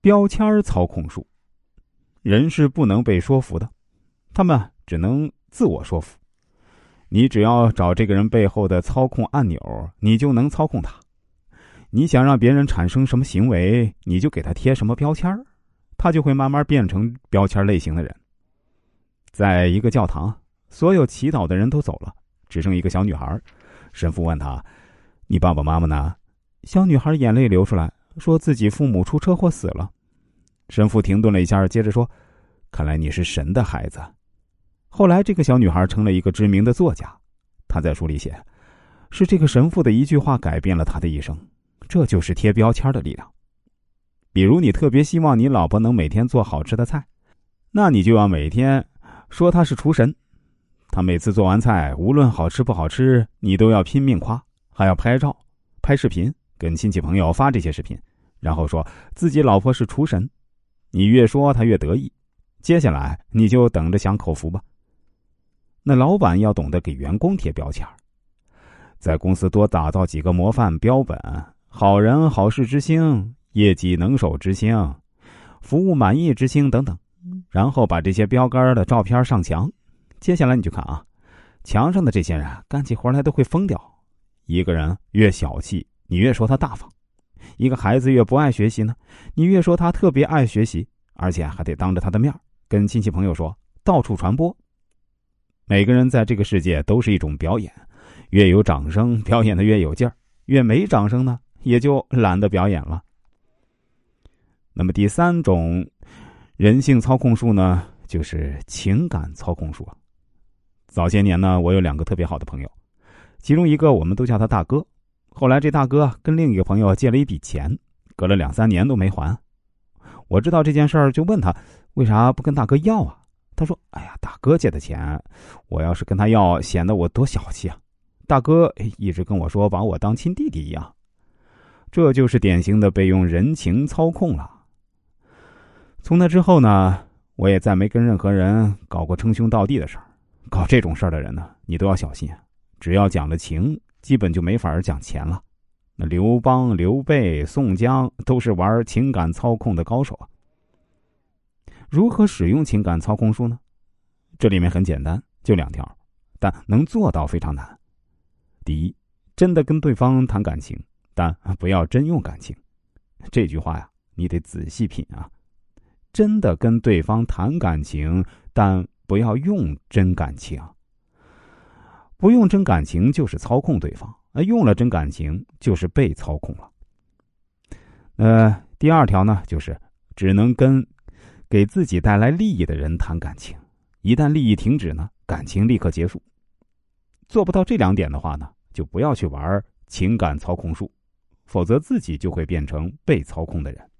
标签操控术。人是不能被说服的，他们只能自我说服。你只要找这个人背后的操控按钮，你就能操控他。你想让别人产生什么行为，你就给他贴什么标签他就会慢慢变成标签类型的人。在一个教堂，所有祈祷的人都走了，只剩一个小女孩。神父问她：“你爸爸妈妈呢？”小女孩眼泪流出来，说自己父母出车祸死了。神父停顿了一下，接着说：“看来你是神的孩子。”后来，这个小女孩成了一个知名的作家。她在书里写：“是这个神父的一句话改变了她的一生。”这就是贴标签的力量。比如，你特别希望你老婆能每天做好吃的菜，那你就要每天说她是厨神。她每次做完菜，无论好吃不好吃，你都要拼命夸，还要拍照、拍视频，跟亲戚朋友发这些视频，然后说自己老婆是厨神。你越说，她越得意。接下来，你就等着享口福吧。那老板要懂得给员工贴标签，在公司多打造几个模范标本。好人好事之星，业绩能手之星，服务满意之星等等，然后把这些标杆的照片上墙。接下来你就看啊，墙上的这些人干起活来都会疯掉。一个人越小气，你越说他大方；一个孩子越不爱学习呢，你越说他特别爱学习，而且还得当着他的面跟亲戚朋友说，到处传播。每个人在这个世界都是一种表演，越有掌声，表演的越有劲儿；越没掌声呢？也就懒得表演了。那么第三种人性操控术呢，就是情感操控术。早些年呢，我有两个特别好的朋友，其中一个我们都叫他大哥。后来这大哥跟另一个朋友借了一笔钱，隔了两三年都没还。我知道这件事儿，就问他为啥不跟大哥要啊？他说：“哎呀，大哥借的钱，我要是跟他要，显得我多小气啊！大哥一直跟我说，把我当亲弟弟一样。”这就是典型的被用人情操控了。从那之后呢，我也再没跟任何人搞过称兄道弟的事儿。搞这种事儿的人呢，你都要小心。只要讲了情，基本就没法讲钱了。那刘邦、刘备、宋江都是玩情感操控的高手啊。如何使用情感操控术呢？这里面很简单，就两条，但能做到非常难。第一，真的跟对方谈感情。但不要真用感情，这句话呀，你得仔细品啊。真的跟对方谈感情，但不要用真感情。不用真感情就是操控对方，而用了真感情就是被操控了。呃，第二条呢，就是只能跟给自己带来利益的人谈感情，一旦利益停止呢，感情立刻结束。做不到这两点的话呢，就不要去玩情感操控术。否则，自己就会变成被操控的人。